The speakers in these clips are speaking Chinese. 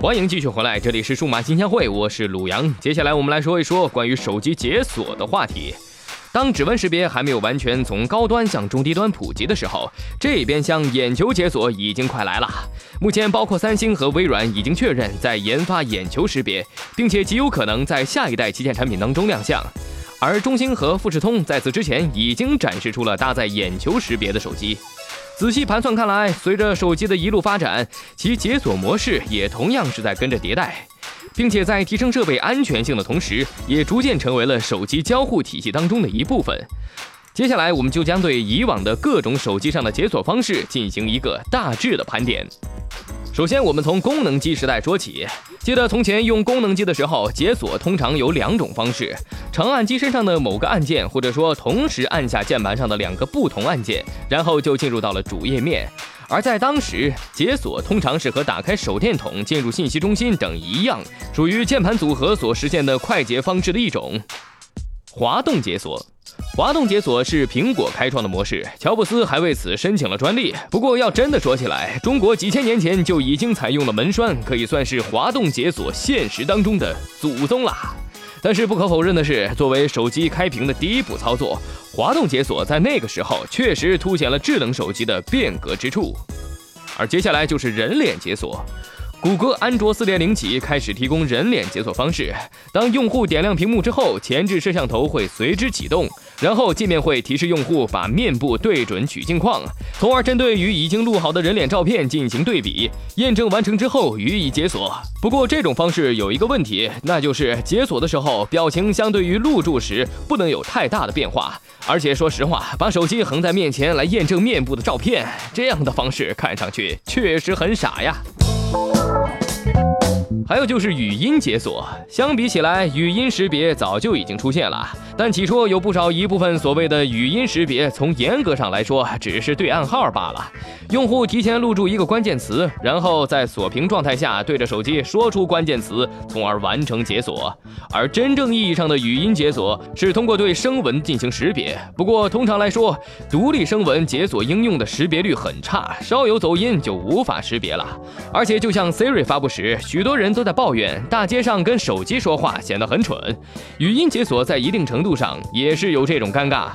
欢迎继续回来，这里是数码金钱会，我是鲁阳。接下来我们来说一说关于手机解锁的话题。当指纹识别还没有完全从高端向中低端普及的时候，这边向眼球解锁已经快来了。目前，包括三星和微软已经确认在研发眼球识别，并且极有可能在下一代旗舰产品当中亮相。而中兴和富士通在此之前已经展示出了搭载眼球识别的手机。仔细盘算看来，随着手机的一路发展，其解锁模式也同样是在跟着迭代，并且在提升设备安全性的同时，也逐渐成为了手机交互体系当中的一部分。接下来，我们就将对以往的各种手机上的解锁方式进行一个大致的盘点。首先，我们从功能机时代说起。记得从前用功能机的时候，解锁通常有两种方式：长按机身上的某个按键，或者说同时按下键盘上的两个不同按键，然后就进入到了主页面。而在当时，解锁通常是和打开手电筒、进入信息中心等一样，属于键盘组合所实现的快捷方式的一种。滑动解锁。滑动解锁是苹果开创的模式，乔布斯还为此申请了专利。不过要真的说起来，中国几千年前就已经采用了门栓，可以算是滑动解锁现实当中的祖宗啦。但是不可否认的是，作为手机开屏的第一步操作，滑动解锁在那个时候确实凸显了智能手机的变革之处。而接下来就是人脸解锁。谷歌安卓4.0起开始提供人脸解锁方式。当用户点亮屏幕之后，前置摄像头会随之启动，然后界面会提示用户把面部对准取镜框，从而针对与已经录好的人脸照片进行对比，验证完成之后予以解锁。不过这种方式有一个问题，那就是解锁的时候表情相对于录住时不能有太大的变化。而且说实话，把手机横在面前来验证面部的照片，这样的方式看上去确实很傻呀。还有就是语音解锁，相比起来，语音识别早就已经出现了。但起初有不少一部分所谓的语音识别，从严格上来说只是对暗号罢了。用户提前录入一个关键词，然后在锁屏状态下对着手机说出关键词，从而完成解锁。而真正意义上的语音解锁是通过对声纹进行识别。不过通常来说，独立声纹解锁应用的识别率很差，稍有走音就无法识别了。而且就像 Siri 发布时，许多人都。在抱怨大街上跟手机说话显得很蠢，语音解锁在一定程度上也是有这种尴尬。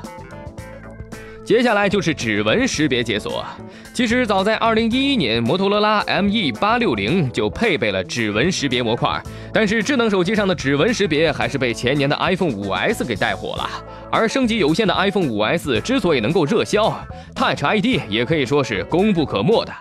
接下来就是指纹识别解锁。其实早在2011年，摩托罗拉 ME860 就配备了指纹识别模块，但是智能手机上的指纹识别还是被前年的 iPhone 5S 给带火了。而升级有限的 iPhone 5S 之所以能够热销，Touch ID 也可以说是功不可没的。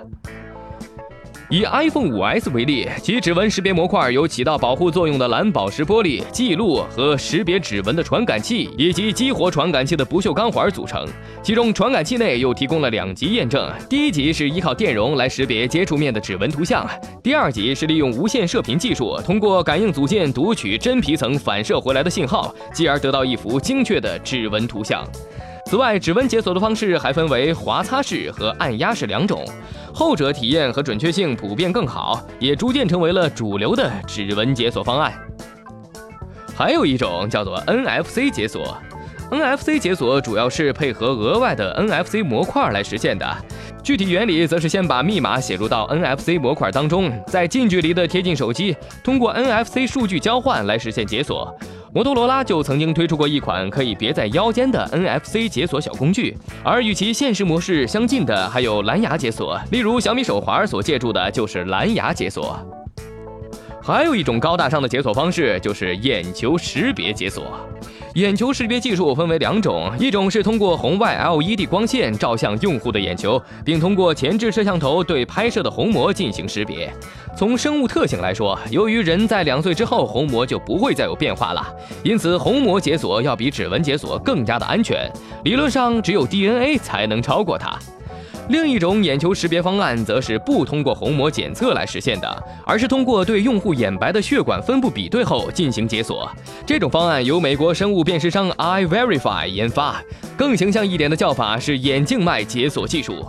以 iPhone 5S 为例，其指纹识别模块由起到保护作用的蓝宝石玻璃、记录和识别指纹的传感器以及激活传感器的不锈钢环组成。其中，传感器内又提供了两级验证：第一级是依靠电容来识别接触面的指纹图像；第二级是利用无线射频技术，通过感应组件读取真皮层反射回来的信号，继而得到一幅精确的指纹图像。此外，指纹解锁的方式还分为滑擦式和按压式两种，后者体验和准确性普遍更好，也逐渐成为了主流的指纹解锁方案。还有一种叫做 NFC 解锁，NFC 解锁主要是配合额外的 NFC 模块来实现的，具体原理则是先把密码写入到 NFC 模块当中，再近距离的贴近手机，通过 NFC 数据交换来实现解锁。摩托罗拉就曾经推出过一款可以别在腰间的 NFC 解锁小工具，而与其现实模式相近的还有蓝牙解锁，例如小米手环所借助的就是蓝牙解锁。还有一种高大上的解锁方式就是眼球识别解锁。眼球识别技术分为两种，一种是通过红外 LED 光线照向用户的眼球，并通过前置摄像头对拍摄的虹膜进行识别。从生物特性来说，由于人在两岁之后虹膜就不会再有变化了，因此虹膜解锁要比指纹解锁更加的安全。理论上，只有 DNA 才能超过它。另一种眼球识别方案则是不通过虹膜检测来实现的，而是通过对用户眼白的血管分布比对后进行解锁。这种方案由美国生物辨识商 iVerify 研发，更形象一点的叫法是眼静脉解锁技术。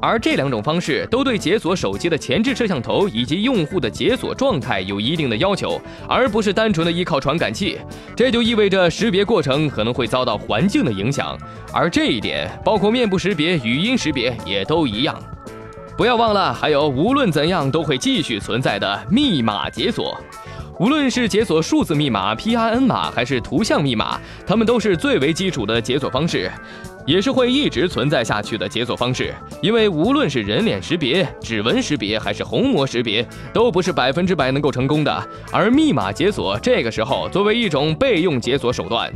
而这两种方式都对解锁手机的前置摄像头以及用户的解锁状态有一定的要求，而不是单纯的依靠传感器。这就意味着识别过程可能会遭到环境的影响，而这一点包括面部识别、语音识别也都一样。不要忘了，还有无论怎样都会继续存在的密码解锁。无论是解锁数字密码 PIN 码，还是图像密码，它们都是最为基础的解锁方式，也是会一直存在下去的解锁方式。因为无论是人脸识别、指纹识别，还是虹膜识别，都不是百分之百能够成功的。而密码解锁这个时候作为一种备用解锁手段，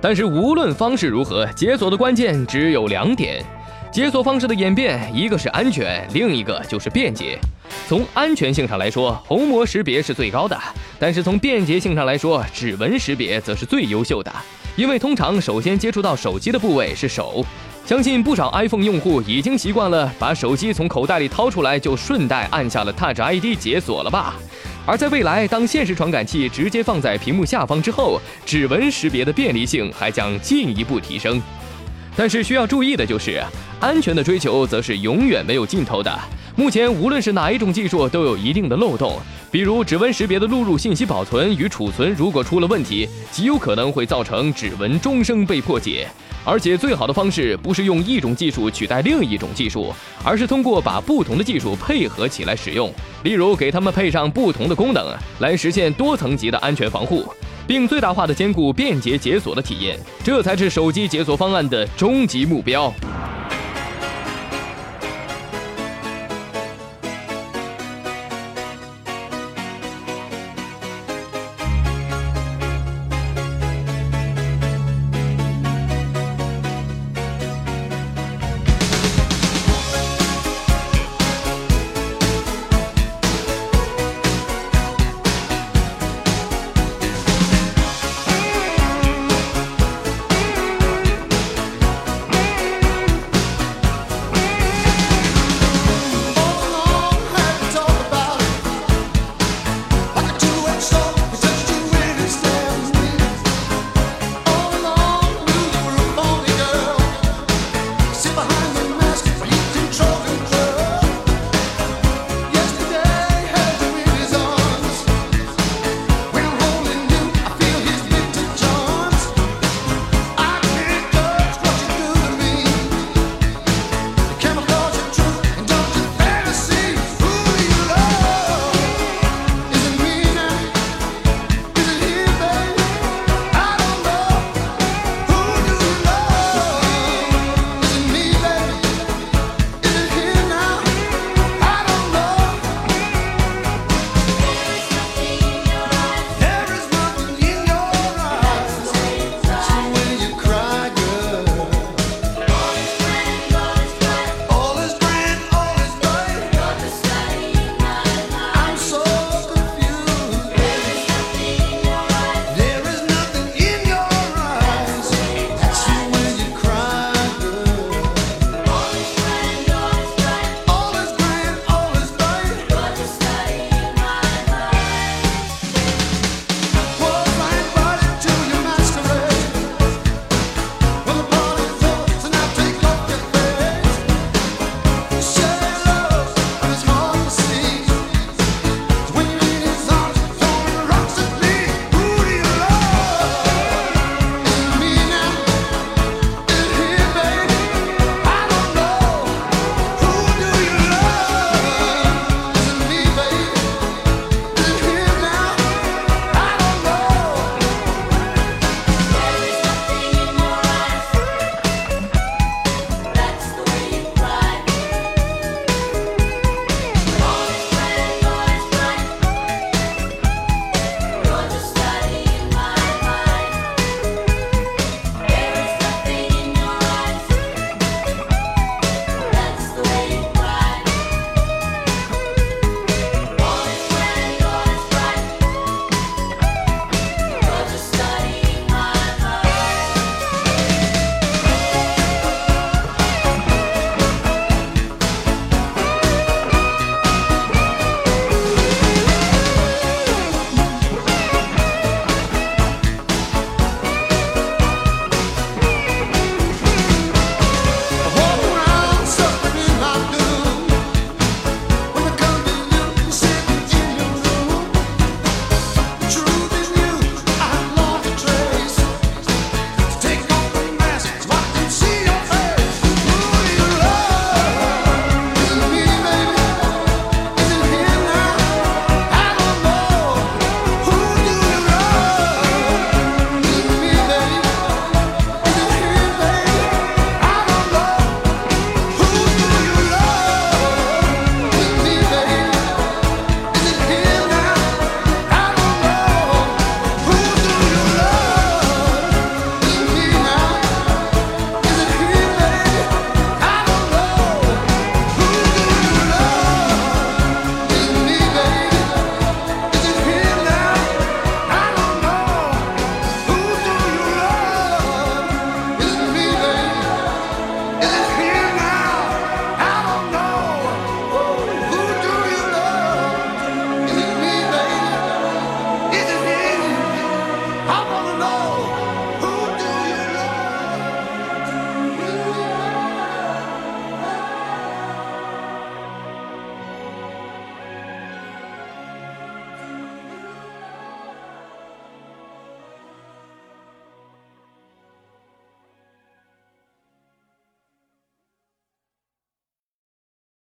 但是无论方式如何，解锁的关键只有两点。解锁方式的演变，一个是安全，另一个就是便捷。从安全性上来说，虹膜识别是最高的；但是从便捷性上来说，指纹识别则是最优秀的。因为通常首先接触到手机的部位是手，相信不少 iPhone 用户已经习惯了把手机从口袋里掏出来就顺带按下了 Touch ID 解锁了吧？而在未来，当现实传感器直接放在屏幕下方之后，指纹识别的便利性还将进一步提升。但是需要注意的就是，安全的追求则是永远没有尽头的。目前无论是哪一种技术都有一定的漏洞，比如指纹识别的录入信息保存与储存如果出了问题，极有可能会造成指纹终生被破解。而且最好的方式不是用一种技术取代另一种技术，而是通过把不同的技术配合起来使用，例如给它们配上不同的功能，来实现多层级的安全防护。并最大化的兼顾便捷解锁的体验，这才是手机解锁方案的终极目标。